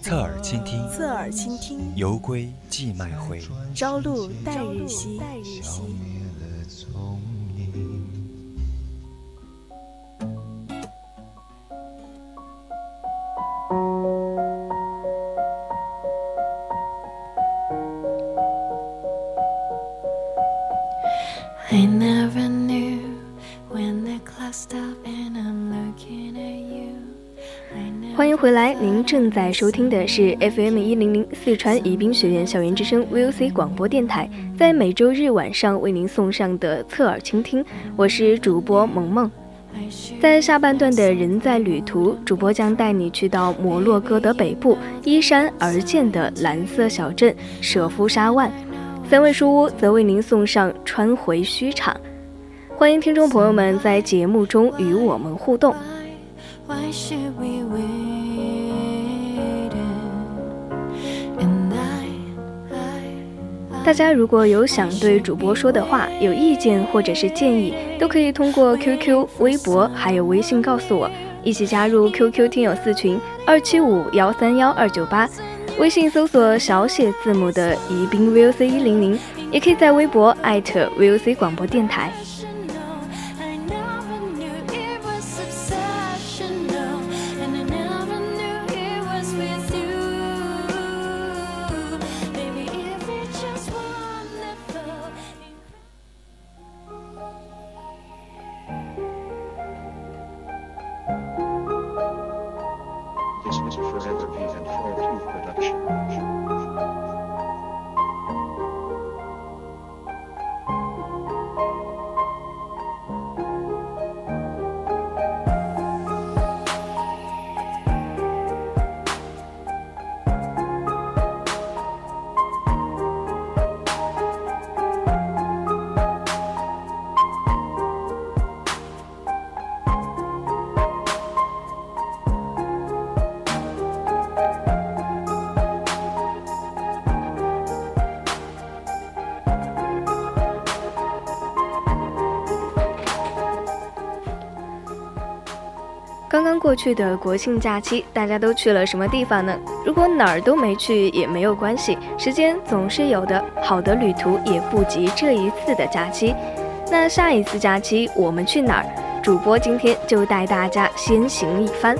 侧耳倾听，侧耳倾听，犹归寄卖回，朝露待日晞。您正在收听的是 FM 一零零四川宜宾学院校园之声 VOC 广播电台，在每周日晚上为您送上的侧耳倾听，我是主播萌萌。在下半段的人在旅途，主播将带你去到摩洛哥的北部依山而建的蓝色小镇舍夫沙万，三位书屋则为您送上穿回虚场。欢迎听众朋友们在节目中与我们互动。大家如果有想对主播说的话、有意见或者是建议，都可以通过 QQ、微博还有微信告诉我，一起加入 QQ 听友四群二七五幺三幺二九八，微信搜索小写字母的宜宾 VOC 一零零，也可以在微博艾特 VOC 广播电台。过去的国庆假期，大家都去了什么地方呢？如果哪儿都没去也没有关系，时间总是有的。好的旅途也不及这一次的假期。那下一次假期我们去哪儿？主播今天就带大家先行一番。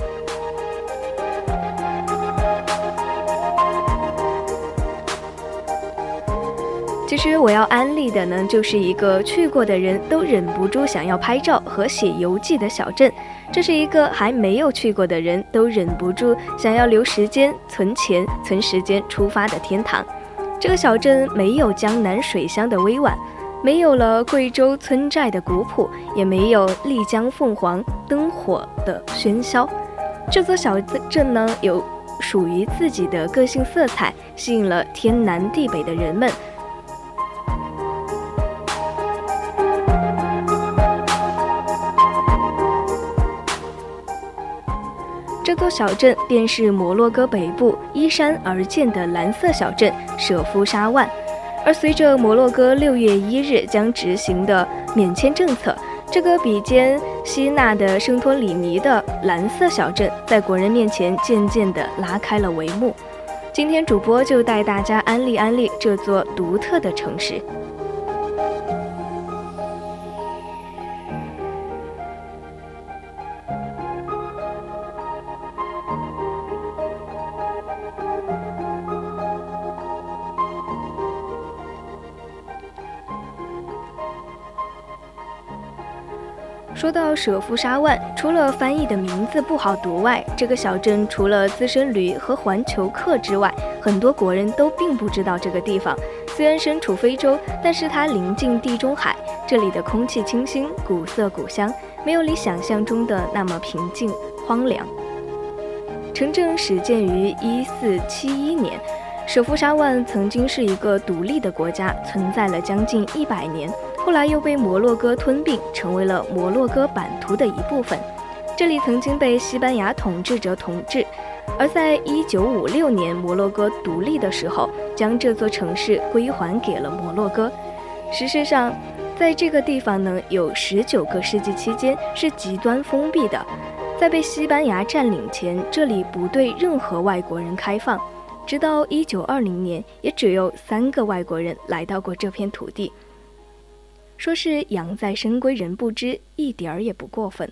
其实我要安利的呢，就是一个去过的人都忍不住想要拍照和写游记的小镇。这是一个还没有去过的人都忍不住想要留时间、存钱、存时间出发的天堂。这个小镇没有江南水乡的委婉，没有了贵州村寨的古朴，也没有丽江凤凰灯火的喧嚣。这座小镇呢，有属于自己的个性色彩，吸引了天南地北的人们。小镇便是摩洛哥北部依山而建的蓝色小镇舍夫沙万，而随着摩洛哥六月一日将执行的免签政策，这个比肩希腊的圣托里尼的蓝色小镇，在国人面前渐渐地拉开了帷幕。今天主播就带大家安利安利这座独特的城市。说到舍夫沙万，除了翻译的名字不好读外，这个小镇除了资深驴和环球客之外，很多国人都并不知道这个地方。虽然身处非洲，但是它临近地中海，这里的空气清新，古色古香，没有你想象中的那么平静荒凉。城镇始建于一四七一年，舍夫沙万曾经是一个独立的国家，存在了将近一百年，后来又被摩洛哥吞并，成为了摩洛哥版图的一部分。这里曾经被西班牙统治者统治，而在一九五六年摩洛哥独立的时候，将这座城市归还给了摩洛哥。事实上，在这个地方呢，有十九个世纪期间是极端封闭的。在被西班牙占领前，这里不对任何外国人开放。直到一九二零年，也只有三个外国人来到过这片土地。说是养在深闺人不知，一点儿也不过分。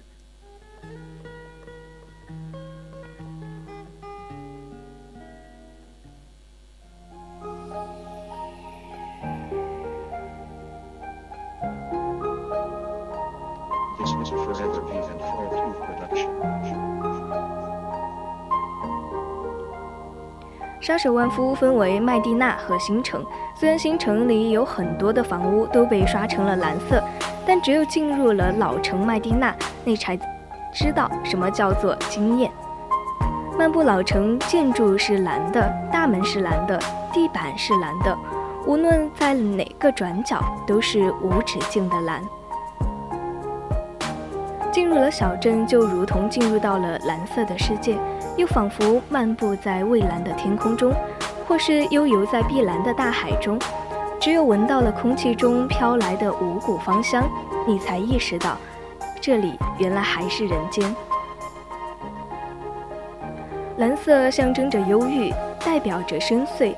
沙舍万夫分为麦地那和新城，虽然新城里有很多的房屋都被刷成了蓝色，但只有进入了老城麦地那，那才知道什么叫做惊艳。漫步老城，建筑是蓝的，大门是蓝的，地板是蓝的，无论在哪个转角，都是无止境的蓝。进入了小镇，就如同进入到了蓝色的世界。又仿佛漫步在蔚蓝的天空中，或是悠游在碧蓝的大海中。只有闻到了空气中飘来的五谷芳香，你才意识到，这里原来还是人间。蓝色象征着忧郁，代表着深邃。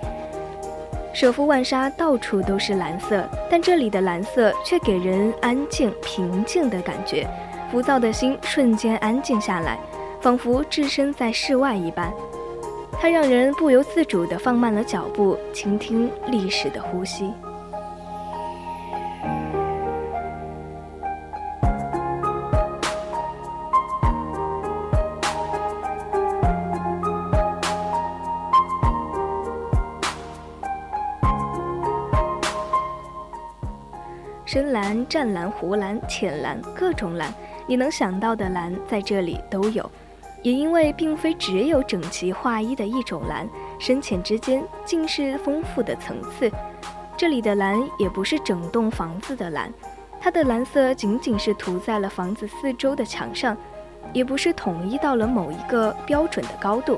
舍夫万沙到处都是蓝色，但这里的蓝色却给人安静、平静的感觉，浮躁的心瞬间安静下来。仿佛置身在室外一般，它让人不由自主地放慢了脚步，倾听历史的呼吸。深蓝、湛蓝、湖蓝、浅蓝，各种蓝，你能想到的蓝在这里都有。也因为并非只有整齐划一的一种蓝，深浅之间尽是丰富的层次。这里的蓝也不是整栋房子的蓝，它的蓝色仅仅是涂在了房子四周的墙上，也不是统一到了某一个标准的高度，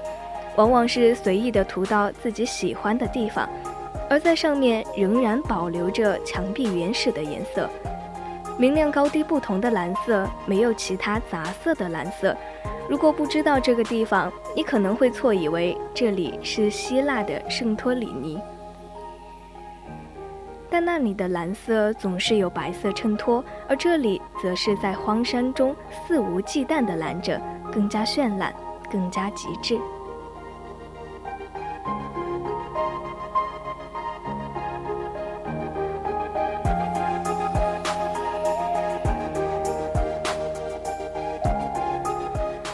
往往是随意的涂到自己喜欢的地方，而在上面仍然保留着墙壁原始的颜色。明亮高低不同的蓝色，没有其他杂色的蓝色。如果不知道这个地方，你可能会错以为这里是希腊的圣托里尼，但那里的蓝色总是有白色衬托，而这里则是在荒山中肆无忌惮地蓝着，更加绚烂，更加极致。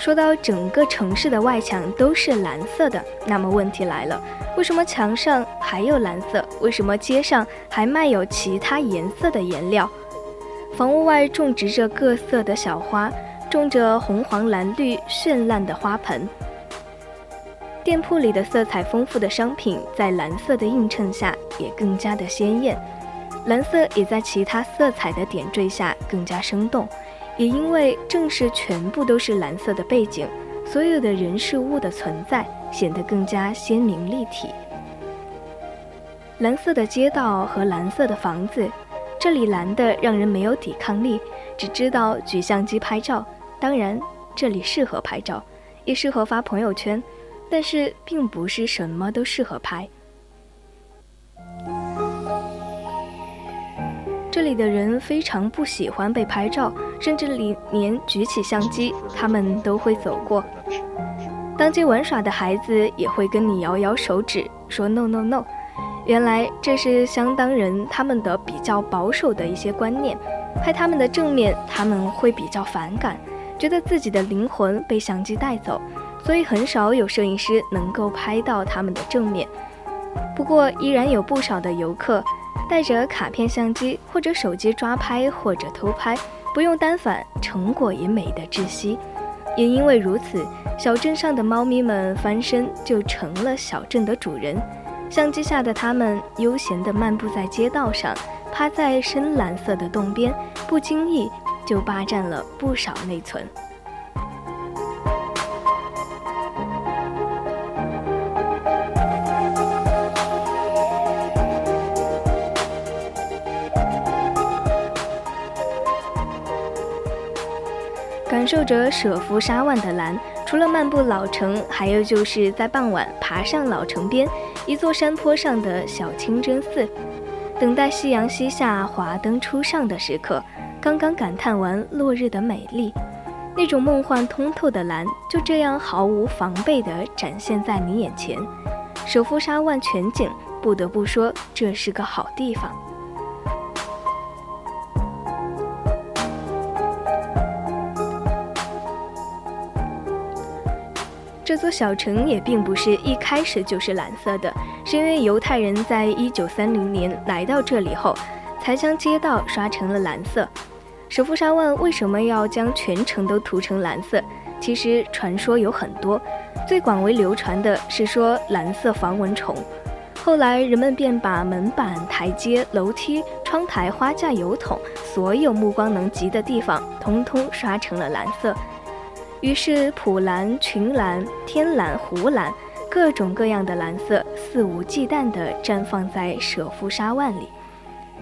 说到整个城市的外墙都是蓝色的，那么问题来了：为什么墙上还有蓝色？为什么街上还卖有其他颜色的颜料？房屋外种植着各色的小花，种着红黄蓝绿绚烂的花盆。店铺里的色彩丰富的商品在蓝色的映衬下也更加的鲜艳，蓝色也在其他色彩的点缀下更加生动。也因为正是全部都是蓝色的背景，所有的人事物的存在显得更加鲜明立体。蓝色的街道和蓝色的房子，这里蓝的让人没有抵抗力，只知道举相机拍照。当然，这里适合拍照，也适合发朋友圈，但是并不是什么都适合拍。这里的人非常不喜欢被拍照，甚至里连举起相机，他们都会走过。当街玩耍的孩子也会跟你摇摇手指，说 “no no no”。原来这是相当人他们的比较保守的一些观念。拍他们的正面，他们会比较反感，觉得自己的灵魂被相机带走，所以很少有摄影师能够拍到他们的正面。不过，依然有不少的游客。带着卡片相机或者手机抓拍或者偷拍，不用单反，成果也美得窒息。也因为如此，小镇上的猫咪们翻身就成了小镇的主人。相机下的它们悠闲地漫步在街道上，趴在深蓝色的洞边，不经意就霸占了不少内存。受着舍夫沙万的蓝，除了漫步老城，还有就是在傍晚爬上老城边一座山坡上的小清真寺，等待夕阳西下、华灯初上的时刻。刚刚感叹完落日的美丽，那种梦幻通透的蓝，就这样毫无防备地展现在你眼前。舍夫沙万全景，不得不说，这是个好地方。这座小城也并不是一开始就是蓝色的，是因为犹太人在一九三零年来到这里后，才将街道刷成了蓝色。舍夫沙万为什么要将全城都涂成蓝色？其实传说有很多，最广为流传的是说蓝色防蚊虫。后来人们便把门板、台阶、楼梯、窗台、花架、油桶，所有目光能及的地方，通通刷成了蓝色。于是，普蓝、群蓝、天蓝、湖蓝，各种各样的蓝色肆无忌惮地绽放在舍夫沙万里。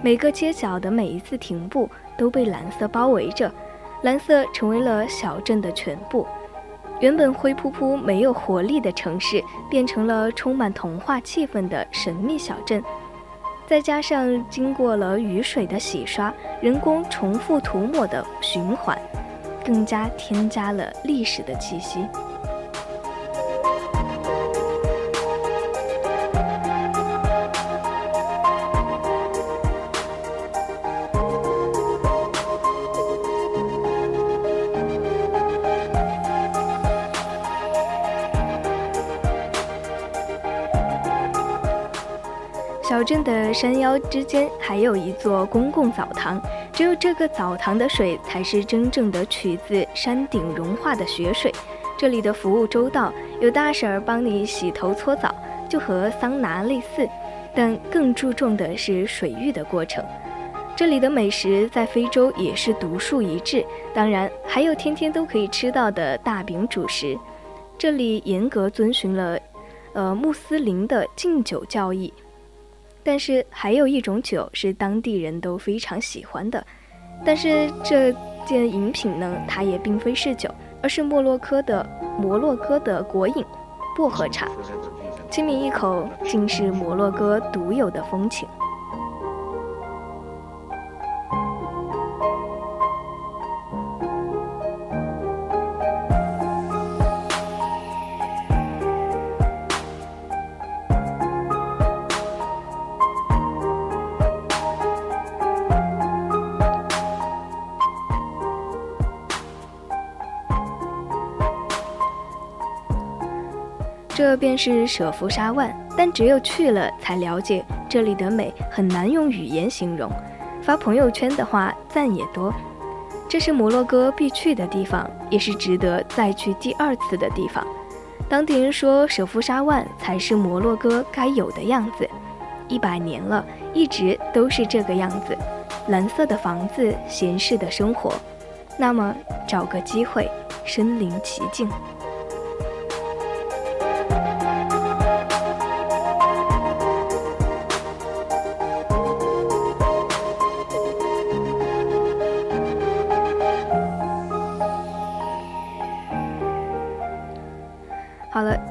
每个街角的每一次停步都被蓝色包围着，蓝色成为了小镇的全部。原本灰扑扑、没有活力的城市，变成了充满童话气氛的神秘小镇。再加上经过了雨水的洗刷，人工重复涂抹的循环。更加添加了历史的气息。小镇的山腰之间还有一座公共澡堂。只有这个澡堂的水才是真正的取自山顶融化的雪水。这里的服务周到，有大婶儿帮你洗头搓澡，就和桑拿类似，但更注重的是水浴的过程。这里的美食在非洲也是独树一帜，当然还有天天都可以吃到的大饼主食。这里严格遵循了，呃穆斯林的禁酒教义。但是还有一种酒是当地人都非常喜欢的，但是这件饮品呢，它也并非是酒，而是摩洛哥的摩洛哥的国饮——薄荷茶。亲抿一口，竟是摩洛哥独有的风情。这便是舍夫沙万，但只有去了才了解这里的美，很难用语言形容。发朋友圈的话，赞也多。这是摩洛哥必去的地方，也是值得再去第二次的地方。当地人说，舍夫沙万才是摩洛哥该有的样子。一百年了，一直都是这个样子：蓝色的房子，闲适的生活。那么，找个机会，身临其境。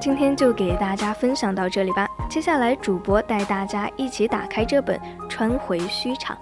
今天就给大家分享到这里吧。接下来，主播带大家一起打开这本《穿回虚场》。